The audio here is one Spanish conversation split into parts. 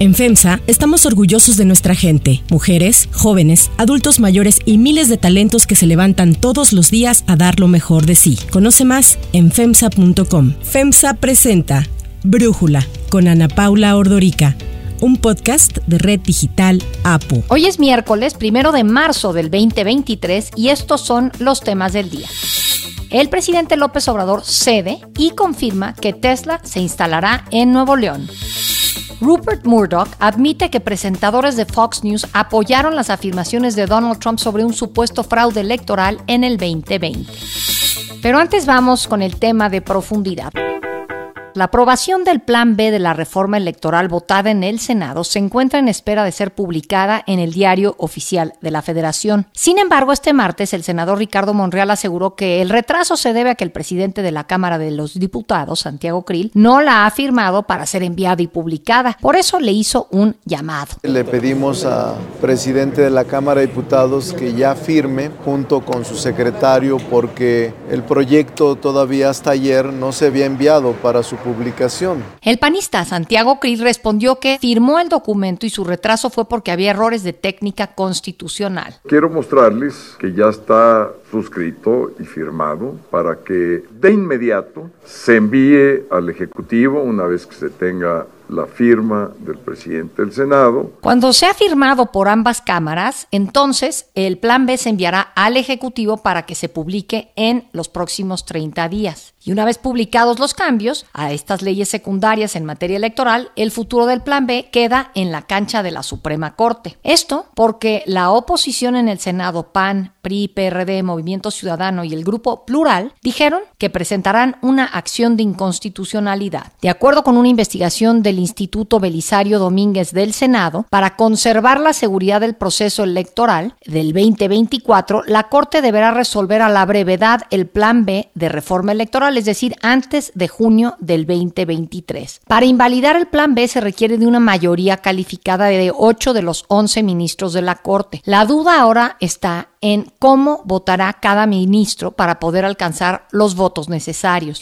En FEMSA estamos orgullosos de nuestra gente, mujeres, jóvenes, adultos mayores y miles de talentos que se levantan todos los días a dar lo mejor de sí. Conoce más en FEMSA.com. FEMSA presenta Brújula con Ana Paula Ordorica un podcast de Red Digital APU. Hoy es miércoles, primero de marzo del 2023, y estos son los temas del día. El presidente López Obrador cede y confirma que Tesla se instalará en Nuevo León. Rupert Murdoch admite que presentadores de Fox News apoyaron las afirmaciones de Donald Trump sobre un supuesto fraude electoral en el 2020. Pero antes vamos con el tema de profundidad. La aprobación del Plan B de la reforma electoral votada en el Senado se encuentra en espera de ser publicada en el diario oficial de la Federación. Sin embargo, este martes el senador Ricardo Monreal aseguró que el retraso se debe a que el presidente de la Cámara de los Diputados, Santiago Krill, no la ha firmado para ser enviada y publicada. Por eso le hizo un llamado. Le pedimos al presidente de la Cámara de Diputados que ya firme junto con su secretario porque el proyecto todavía hasta ayer no se había enviado para su publicación. El panista Santiago Cris respondió que firmó el documento y su retraso fue porque había errores de técnica constitucional. Quiero mostrarles que ya está suscrito y firmado para que de inmediato se envíe al Ejecutivo una vez que se tenga la firma del presidente del Senado. Cuando sea firmado por ambas cámaras, entonces el plan B se enviará al Ejecutivo para que se publique en los próximos 30 días. Y una vez publicados los cambios a estas leyes secundarias en materia electoral, el futuro del Plan B queda en la cancha de la Suprema Corte. Esto porque la oposición en el Senado, PAN, PRI, PRD, Movimiento Ciudadano y el Grupo Plural dijeron que presentarán una acción de inconstitucionalidad. De acuerdo con una investigación del Instituto Belisario Domínguez del Senado, para conservar la seguridad del proceso electoral del 2024, la Corte deberá resolver a la brevedad el Plan B de reforma electoral es decir, antes de junio del 2023. Para invalidar el plan B se requiere de una mayoría calificada de 8 de los 11 ministros de la Corte. La duda ahora está en cómo votará cada ministro para poder alcanzar los votos necesarios.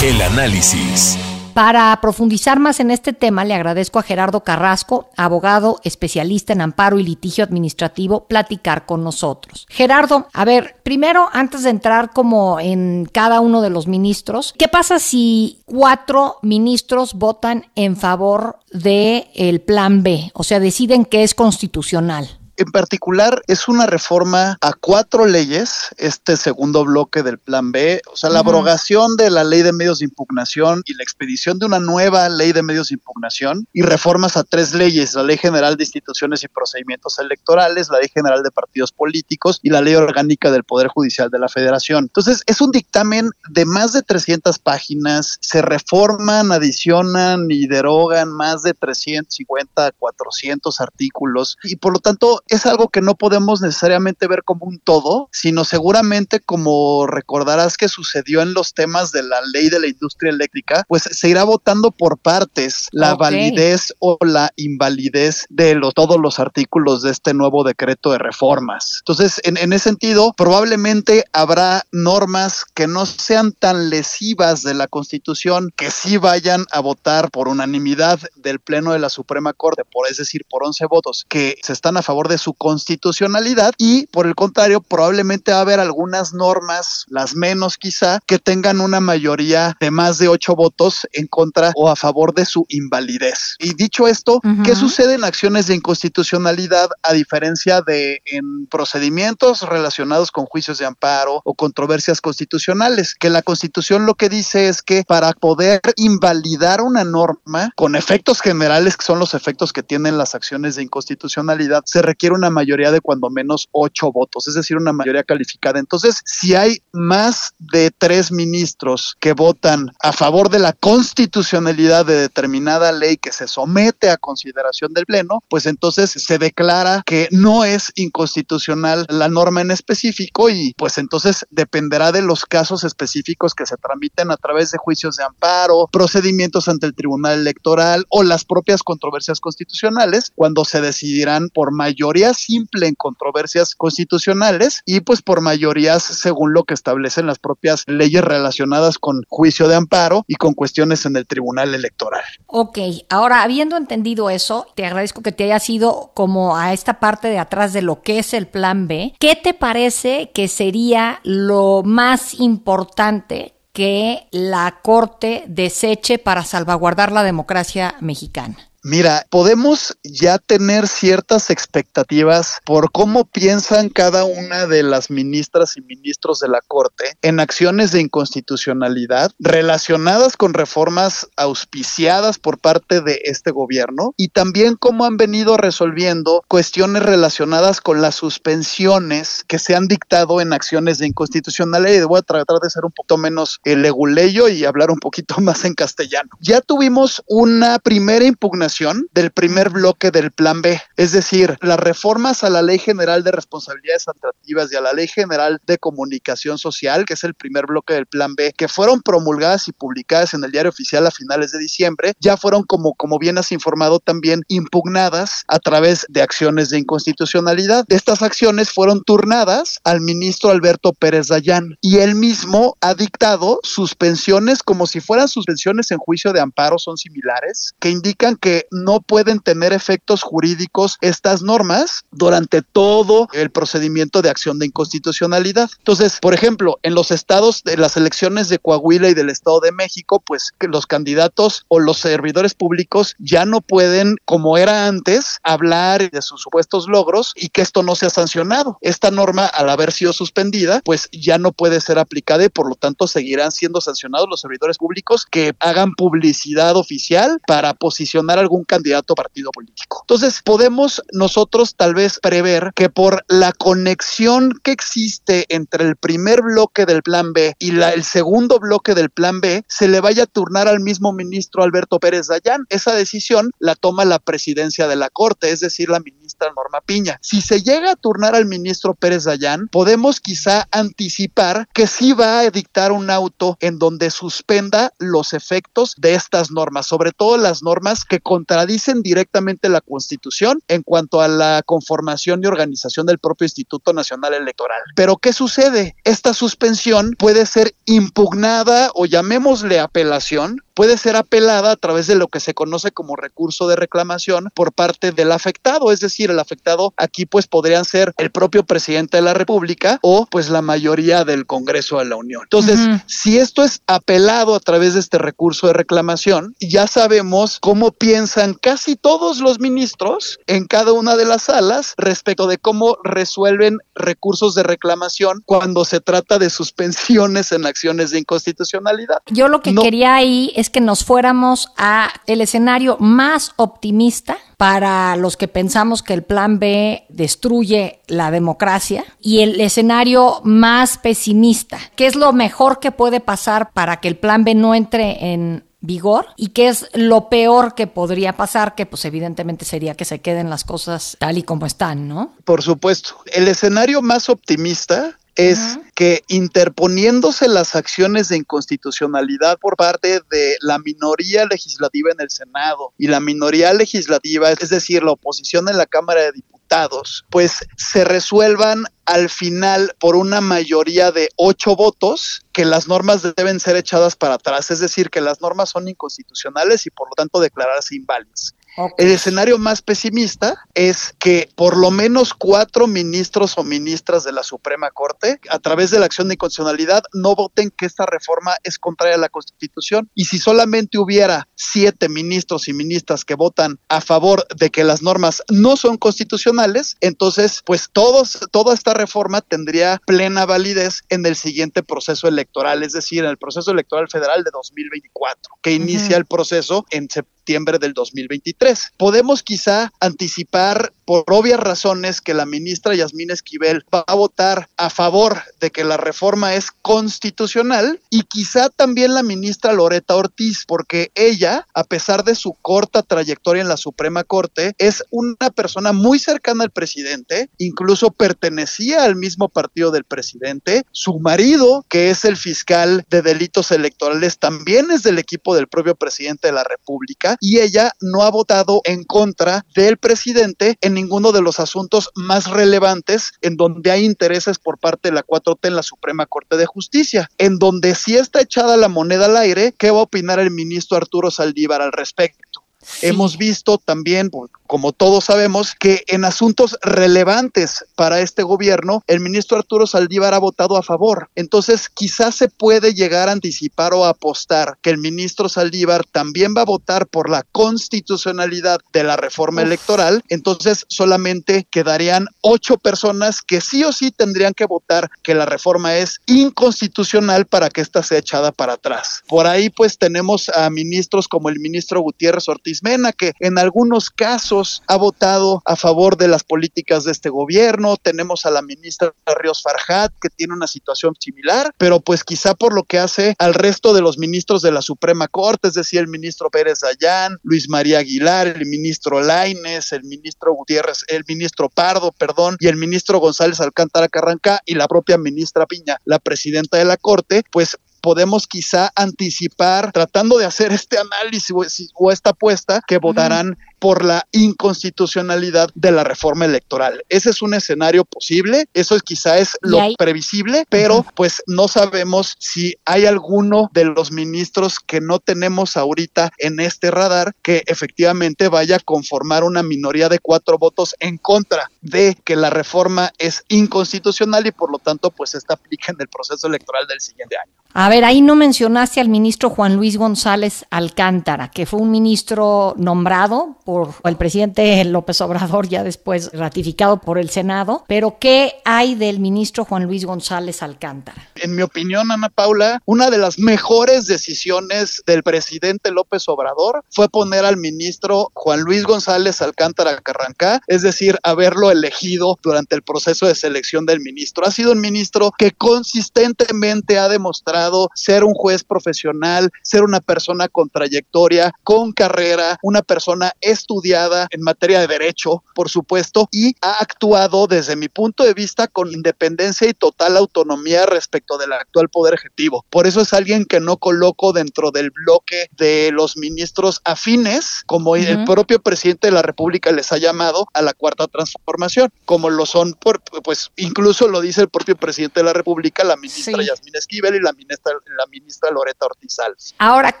El análisis. Para profundizar más en este tema, le agradezco a Gerardo Carrasco, abogado especialista en amparo y litigio administrativo, platicar con nosotros. Gerardo, a ver, primero, antes de entrar como en cada uno de los ministros, ¿qué pasa si cuatro ministros votan en favor del el plan B? O sea, deciden que es constitucional. En particular, es una reforma a cuatro leyes, este segundo bloque del Plan B, o sea, la abrogación de la ley de medios de impugnación y la expedición de una nueva ley de medios de impugnación y reformas a tres leyes, la Ley General de Instituciones y Procedimientos Electorales, la Ley General de Partidos Políticos y la Ley Orgánica del Poder Judicial de la Federación. Entonces, es un dictamen de más de 300 páginas, se reforman, adicionan y derogan más de 350, 400 artículos y por lo tanto es algo que no podemos necesariamente ver como un todo, sino seguramente como recordarás que sucedió en los temas de la ley de la industria eléctrica, pues se irá votando por partes la validez o la invalidez de todos los artículos de este nuevo decreto de reformas. Entonces, en, en ese sentido, probablemente habrá normas que no sean tan lesivas de la Constitución, que sí vayan a votar por unanimidad del Pleno de la Suprema Corte, por es decir, por 11 votos, que se están a favor de su constitucionalidad y por el contrario probablemente va a haber algunas normas, las menos quizá, que tengan una mayoría de más de ocho votos en contra o a favor de su invalidez. Y dicho esto, ¿qué sucede en acciones de inconstitucionalidad a diferencia de en procedimientos relacionados con juicios de amparo o controversias constitucionales? Que la constitución lo que dice es que para poder invalidar una norma con efectos generales, que son los efectos que tienen las acciones de inconstitucionalidad, se requiere una mayoría de cuando menos ocho votos, es decir, una mayoría calificada. Entonces, si hay más de tres ministros que votan a favor de la constitucionalidad de determinada ley que se somete a consideración del Pleno, pues entonces se declara que no es inconstitucional la norma en específico y pues entonces dependerá de los casos específicos que se tramiten a través de juicios de amparo, procedimientos ante el Tribunal Electoral o las propias controversias constitucionales cuando se decidirán por mayor minoría simple en controversias constitucionales y pues por mayorías según lo que establecen las propias leyes relacionadas con juicio de amparo y con cuestiones en el Tribunal Electoral. Ok, ahora habiendo entendido eso, te agradezco que te hayas ido como a esta parte de atrás de lo que es el plan B. ¿Qué te parece que sería lo más importante que la Corte deseche para salvaguardar la democracia mexicana? Mira, podemos ya tener ciertas expectativas por cómo piensan cada una de las ministras y ministros de la Corte en acciones de inconstitucionalidad relacionadas con reformas auspiciadas por parte de este gobierno y también cómo han venido resolviendo cuestiones relacionadas con las suspensiones que se han dictado en acciones de inconstitucionalidad. Voy a tratar de ser un poco menos leguleyo y hablar un poquito más en castellano. Ya tuvimos una primera impugnación del primer bloque del Plan B, es decir, las reformas a la Ley General de Responsabilidades Administrativas y a la Ley General de Comunicación Social, que es el primer bloque del Plan B, que fueron promulgadas y publicadas en el Diario Oficial a finales de diciembre, ya fueron, como, como bien has informado, también impugnadas a través de acciones de inconstitucionalidad. Estas acciones fueron turnadas al ministro Alberto Pérez Dayán y él mismo ha dictado suspensiones como si fueran suspensiones en juicio de amparo, son similares, que indican que no pueden tener efectos jurídicos estas normas durante todo el procedimiento de acción de inconstitucionalidad. Entonces, por ejemplo, en los estados de las elecciones de Coahuila y del Estado de México, pues los candidatos o los servidores públicos ya no pueden, como era antes, hablar de sus supuestos logros y que esto no sea sancionado. Esta norma, al haber sido suspendida, pues ya no puede ser aplicada y por lo tanto seguirán siendo sancionados los servidores públicos que hagan publicidad oficial para posicionar algún candidato partido político. Entonces, podemos nosotros tal vez prever que por la conexión que existe entre el primer bloque del plan B y la, el segundo bloque del plan B, se le vaya a turnar al mismo ministro Alberto Pérez Dayán. Esa decisión la toma la presidencia de la Corte, es decir, la ministra Norma Piña. Si se llega a turnar al ministro Pérez Dayán, podemos quizá anticipar que sí va a dictar un auto en donde suspenda los efectos de estas normas, sobre todo las normas que con contradicen directamente la Constitución en cuanto a la conformación y organización del propio Instituto Nacional Electoral. Pero ¿qué sucede? Esta suspensión puede ser impugnada o llamémosle apelación puede ser apelada a través de lo que se conoce como recurso de reclamación por parte del afectado, es decir, el afectado aquí pues podrían ser el propio presidente de la República o pues la mayoría del Congreso de la Unión. Entonces, si esto es apelado a través de este recurso de reclamación, ya sabemos cómo piensan casi todos los ministros en cada una de las salas respecto de cómo resuelven recursos de reclamación cuando se trata de suspensiones en acciones de inconstitucionalidad. Yo lo que quería ahí es que nos fuéramos a el escenario más optimista para los que pensamos que el plan B destruye la democracia y el escenario más pesimista, ¿qué es lo mejor que puede pasar para que el plan B no entre en vigor y qué es lo peor que podría pasar, que pues evidentemente sería que se queden las cosas tal y como están, ¿no? Por supuesto. El escenario más optimista es que interponiéndose las acciones de inconstitucionalidad por parte de la minoría legislativa en el Senado y la minoría legislativa, es decir, la oposición en la Cámara de Diputados, pues se resuelvan al final por una mayoría de ocho votos que las normas deben ser echadas para atrás, es decir, que las normas son inconstitucionales y por lo tanto declararse inválidas. El escenario más pesimista es que por lo menos cuatro ministros o ministras de la Suprema Corte, a través de la acción de inconstitucionalidad, no voten que esta reforma es contraria a la Constitución. Y si solamente hubiera siete ministros y ministras que votan a favor de que las normas no son constitucionales, entonces, pues todos, toda esta reforma tendría plena validez en el siguiente proceso electoral, es decir, en el proceso electoral federal de 2024, que inicia el proceso en septiembre del 2023. Podemos quizá anticipar por obvias razones que la ministra Yasmín Esquivel va a votar a favor de que la reforma es constitucional y quizá también la ministra Loreta Ortiz, porque ella, a pesar de su corta trayectoria en la Suprema Corte, es una persona muy cercana al presidente, incluso pertenecía al mismo partido del presidente, su marido, que es el fiscal de delitos electorales, también es del equipo del propio presidente de la República, y ella no ha votado en contra del presidente en ninguno de los asuntos más relevantes en donde hay intereses por parte de la 4T en la Suprema Corte de Justicia, en donde sí está echada la moneda al aire, ¿qué va a opinar el ministro Arturo Saldívar al respecto? Hemos visto también, como todos sabemos, que en asuntos relevantes para este gobierno, el ministro Arturo Saldívar ha votado a favor. Entonces, quizás se puede llegar a anticipar o apostar que el ministro Saldívar también va a votar por la constitucionalidad de la reforma electoral. Entonces, solamente quedarían ocho personas que sí o sí tendrían que votar que la reforma es inconstitucional para que ésta sea echada para atrás. Por ahí, pues, tenemos a ministros como el ministro Gutiérrez Ortiz Mena, que en algunos casos ha votado a favor de las políticas de este gobierno. Tenemos a la ministra Ríos Farjat, que tiene una situación similar, pero pues quizá por lo que hace al resto de los ministros de la Suprema Corte, es decir, el ministro Pérez Dayán, Luis María Aguilar, el ministro Laines, el ministro Gutiérrez, el ministro Pardo, perdón, y el ministro González Alcántara Carranca y la propia ministra Piña, la presidenta de la Corte, pues podemos quizá anticipar, tratando de hacer este análisis o, esta apuesta, que votarán por la inconstitucionalidad de la reforma electoral. Ese es un escenario posible, eso es, quizá es lo previsible, pero pues no sabemos si hay alguno de los ministros que no tenemos ahorita en este radar que efectivamente vaya a conformar una minoría de cuatro votos en contra de que la reforma es inconstitucional y por lo tanto pues esta aplica en el proceso electoral del siguiente año. A ver, ahí no mencionaste al ministro Juan Luis González Alcántara, que fue un ministro nombrado el presidente López Obrador, ya después ratificado por el Senado. Pero, ¿qué hay del ministro Juan Luis González Alcántara? En mi opinión, Ana Paula, una de las mejores decisiones del presidente López Obrador fue poner al ministro Juan Luis González Alcántara Carrancá, es decir, haberlo elegido durante el proceso de selección del ministro. Ha sido un ministro que consistentemente ha demostrado ser un juez profesional, ser una persona con trayectoria, con carrera, una persona estudiada en materia de derecho, por supuesto, y ha actuado desde mi punto de vista con independencia y total autonomía respecto del actual poder ejecutivo. Por eso es alguien que no coloco dentro del bloque de los ministros afines, como el propio presidente de la República les ha llamado a la cuarta transformación, como lo son, pues incluso lo dice el propio presidente de la República, la ministra Yasmín Esquivel y la ministra, la ministra Loreta Ortizal. Ahora,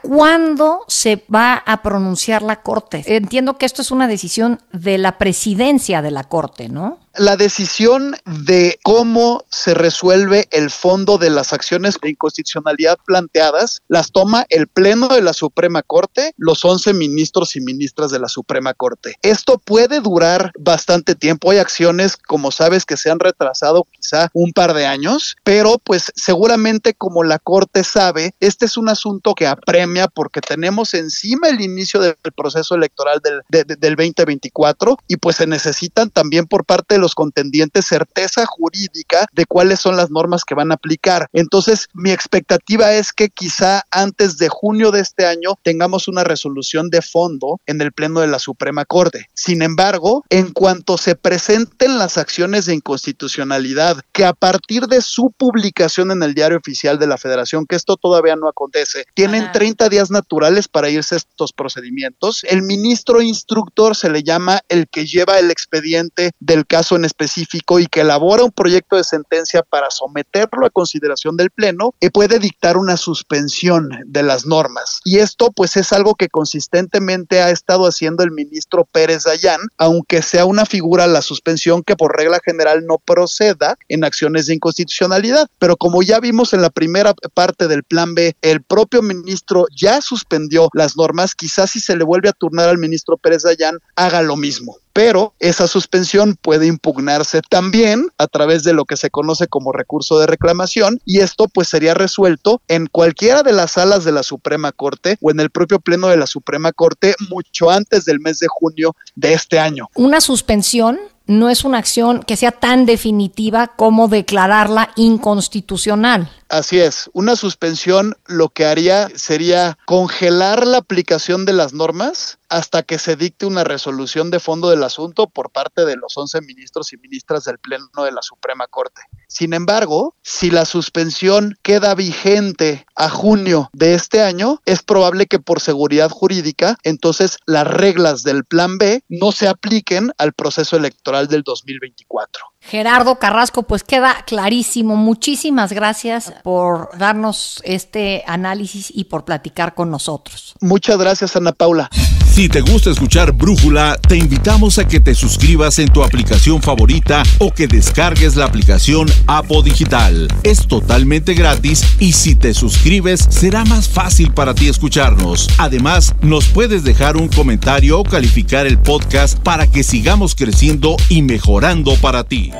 ¿cuándo se va a pronunciar la Corte? Entiendo que esto es una decisión de la presidencia de la Corte, ¿no? La decisión de cómo se resuelve el fondo de las acciones de inconstitucionalidad planteadas las toma el Pleno de la Suprema Corte, los 11 ministros y ministras de la Suprema Corte. Esto puede durar bastante tiempo. Hay acciones, como sabes, que se han retrasado quizá un par de años, pero pues seguramente como la Corte sabe, este es un asunto que apremia porque tenemos encima el inicio del proceso electoral del, del 2024 y pues se necesitan también por parte de los contendientes certeza jurídica de cuáles son las normas que van a aplicar. Entonces, mi expectativa es que quizá antes de junio de este año tengamos una resolución de fondo en el Pleno de la Suprema Corte. Sin embargo, en cuanto se presenten las acciones de inconstitucionalidad, que a partir de su publicación en el diario oficial de la Federación, que esto todavía no acontece, tienen 30 días naturales para irse a estos procedimientos. El ministro instructor se le llama el que lleva el expediente del caso en específico y que elabora un proyecto de sentencia para someterlo a consideración del Pleno, y puede dictar una suspensión de las normas. Y esto pues es algo que consistentemente ha estado haciendo el ministro Pérez Dayán, aunque sea una figura la suspensión que por regla general no proceda en acciones de inconstitucionalidad. Pero como ya vimos en la primera parte del plan B, el propio ministro ya suspendió las normas, quizás si se le vuelve a turnar al ministro Pérez Dayán, haga lo mismo pero esa suspensión puede impugnarse también a través de lo que se conoce como recurso de reclamación y esto pues sería resuelto en cualquiera de las salas de la Suprema Corte o en el propio pleno de la Suprema Corte mucho antes del mes de junio de este año. Una suspensión no es una acción que sea tan definitiva como declararla inconstitucional. Así es, una suspensión lo que haría sería congelar la aplicación de las normas hasta que se dicte una resolución de fondo del asunto por parte de los 11 ministros y ministras del Pleno de la Suprema Corte. Sin embargo, si la suspensión queda vigente a junio de este año, es probable que por seguridad jurídica, entonces las reglas del Plan B no se apliquen al proceso electoral del 2024. Gerardo Carrasco, pues queda clarísimo. Muchísimas gracias por darnos este análisis y por platicar con nosotros. Muchas gracias, Ana Paula. Si te gusta escuchar Brújula, te invitamos a que te suscribas en tu aplicación favorita o que descargues la aplicación Apo Digital. Es totalmente gratis y si te suscribes será más fácil para ti escucharnos. Además, nos puedes dejar un comentario o calificar el podcast para que sigamos creciendo y mejorando para ti.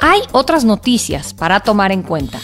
Hay otras noticias para tomar en cuenta.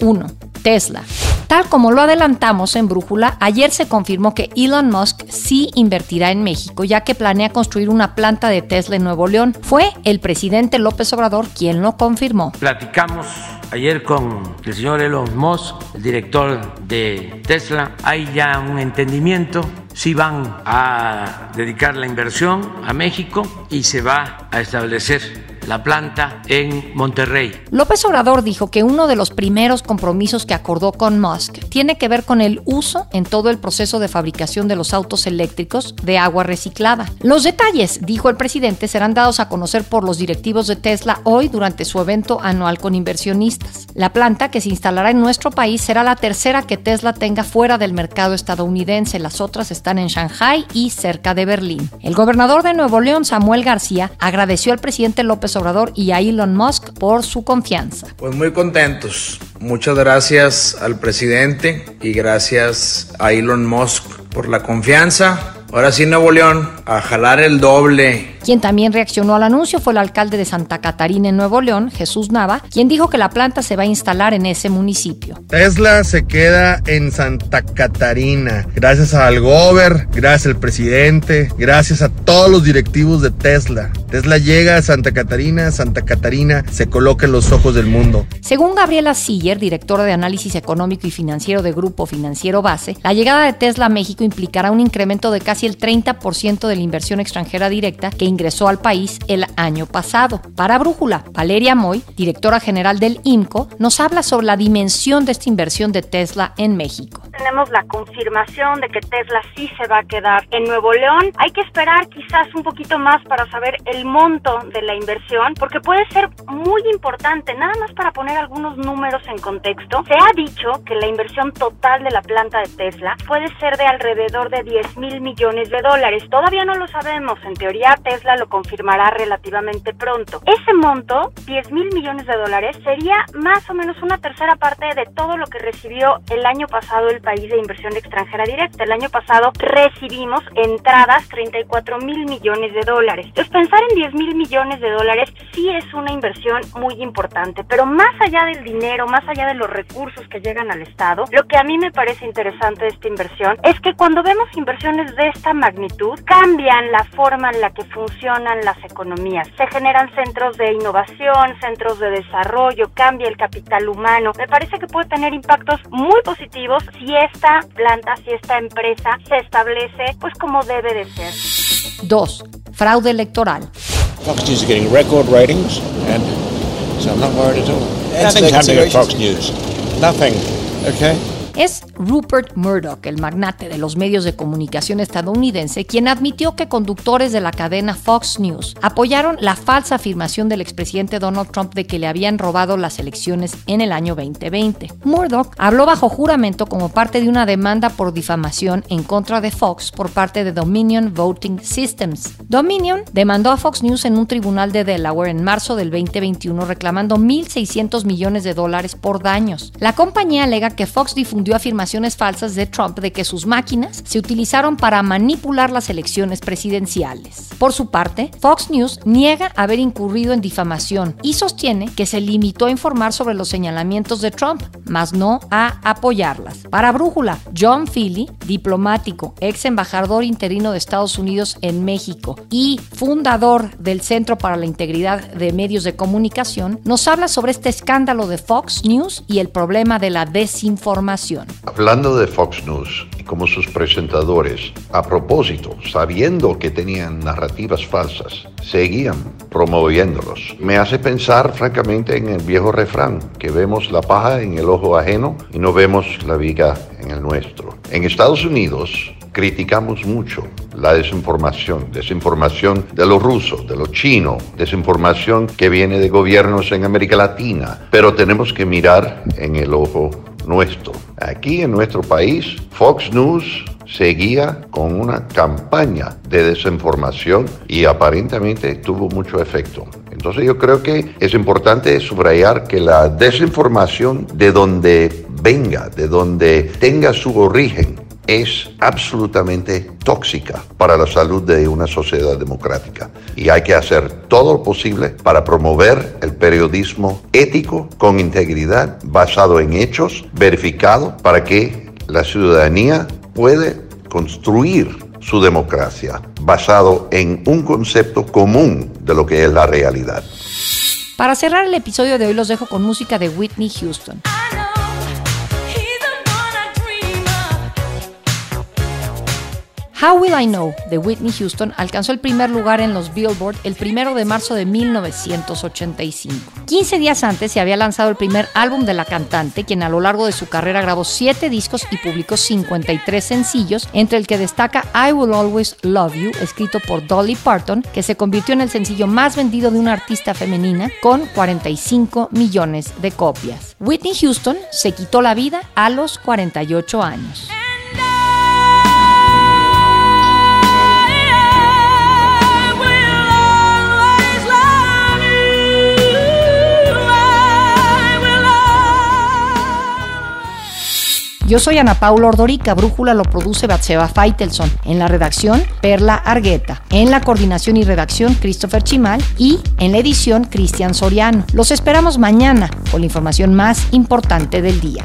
1. Tesla. Tal como lo adelantamos en Brújula, ayer se confirmó que Elon Musk sí invertirá en México, ya que planea construir una planta de Tesla en Nuevo León. Fue el presidente López Obrador quien lo confirmó. Platicamos ayer con el señor Elon Musk, el director de Tesla. Hay ya un entendimiento si van a dedicar la inversión a México y se va a establecer la planta en Monterrey. López Obrador dijo que uno de los primeros compromisos que acordó con Musk tiene que ver con el uso en todo el proceso de fabricación de los autos eléctricos de agua reciclada. Los detalles, dijo el presidente, serán dados a conocer por los directivos de Tesla hoy durante su evento anual con inversionistas. La planta que se instalará en nuestro país será la tercera que Tesla tenga fuera del mercado estadounidense. Las otras están en Shanghai y cerca de Berlín. El gobernador de Nuevo León, Samuel García, agradeció al presidente López Obrador y a Elon Musk por su confianza. Pues muy contentos. Muchas gracias al presidente y gracias a Elon Musk por la confianza. Ahora sí, Nuevo León, a jalar el doble. Quien también reaccionó al anuncio fue el alcalde de Santa Catarina en Nuevo León, Jesús Nava, quien dijo que la planta se va a instalar en ese municipio. Tesla se queda en Santa Catarina. Gracias al Gober, gracias al presidente, gracias a todos los directivos de Tesla. Tesla llega a Santa Catarina, Santa Catarina se coloca en los ojos del mundo. Según Gabriela Siller, directora de análisis económico y financiero de Grupo Financiero Base, la llegada de Tesla a México implicará un incremento de casi el 30% de la inversión extranjera directa que ingresó al país el año pasado. Para Brújula, Valeria Moy, directora general del IMCO, nos habla sobre la dimensión de esta inversión de Tesla en México. Tenemos la confirmación de que Tesla sí se va a quedar en Nuevo León. Hay que esperar quizás un poquito más para saber el monto de la inversión, porque puede ser muy importante, nada más para poner algunos números en contexto. Se ha dicho que la inversión total de la planta de Tesla puede ser de alrededor de 10 mil millones de dólares. Todavía no lo sabemos, en teoría Tesla lo confirmará relativamente pronto. Ese monto, 10 mil millones de dólares, sería más o menos una tercera parte de todo lo que recibió el año pasado el país de inversión extranjera directa. El año pasado recibimos entradas 34 mil millones de dólares. Entonces pensar en 10 mil millones de dólares sí es una inversión muy importante, pero más allá del dinero, más allá de los recursos que llegan al Estado, lo que a mí me parece interesante de esta inversión es que cuando vemos inversiones de esta magnitud, cambian la forma en la que funcionan las economías. Se generan centros de innovación, centros de desarrollo, cambia el capital humano. Me parece que puede tener impactos muy positivos si esta planta, si esta empresa se establece pues como debe de ser. 2. Fraude electoral. Fox News are getting record ratings, and so I'm not worried at all. Nothing's happening at Fox News. Nothing. Okay? Es Rupert Murdoch, el magnate de los medios de comunicación estadounidense, quien admitió que conductores de la cadena Fox News apoyaron la falsa afirmación del expresidente Donald Trump de que le habían robado las elecciones en el año 2020. Murdoch habló bajo juramento como parte de una demanda por difamación en contra de Fox por parte de Dominion Voting Systems. Dominion demandó a Fox News en un tribunal de Delaware en marzo del 2021 reclamando 1.600 millones de dólares por daños. La compañía alega que Fox difundió difundió afirmaciones falsas de Trump de que sus máquinas se utilizaron para manipular las elecciones presidenciales. Por su parte, Fox News niega haber incurrido en difamación y sostiene que se limitó a informar sobre los señalamientos de Trump, mas no a apoyarlas. Para Brújula, John Philly, diplomático, ex embajador interino de Estados Unidos en México y fundador del Centro para la Integridad de Medios de Comunicación, nos habla sobre este escándalo de Fox News y el problema de la desinformación. Hablando de Fox News y como sus presentadores, a propósito, sabiendo que tenían narrativas falsas, seguían promoviéndolos. Me hace pensar francamente en el viejo refrán, que vemos la paja en el ojo ajeno y no vemos la viga en el nuestro. En Estados Unidos, criticamos mucho la desinformación, desinformación de los rusos, de los chinos, desinformación que viene de gobiernos en América Latina, pero tenemos que mirar en el ojo nuestro. Aquí en nuestro país, Fox News seguía con una campaña de desinformación y aparentemente tuvo mucho efecto. Entonces yo creo que es importante subrayar que la desinformación de donde venga, de donde tenga su origen, es absolutamente tóxica para la salud de una sociedad democrática. Y hay que hacer todo lo posible para promover el periodismo ético, con integridad, basado en hechos, verificado, para que la ciudadanía puede construir su democracia basado en un concepto común de lo que es la realidad. Para cerrar el episodio de hoy los dejo con música de Whitney Houston. How Will I Know de Whitney Houston alcanzó el primer lugar en los Billboard el primero de marzo de 1985. 15 días antes se había lanzado el primer álbum de la cantante, quien a lo largo de su carrera grabó 7 discos y publicó 53 sencillos, entre el que destaca I Will Always Love You, escrito por Dolly Parton, que se convirtió en el sencillo más vendido de una artista femenina con 45 millones de copias. Whitney Houston se quitó la vida a los 48 años. Yo soy Ana Paula Ordorica, Brújula lo produce Batseba Feitelson. En la redacción, Perla Argueta. En la coordinación y redacción, Christopher Chimal. Y en la edición, Cristian Soriano. Los esperamos mañana con la información más importante del día.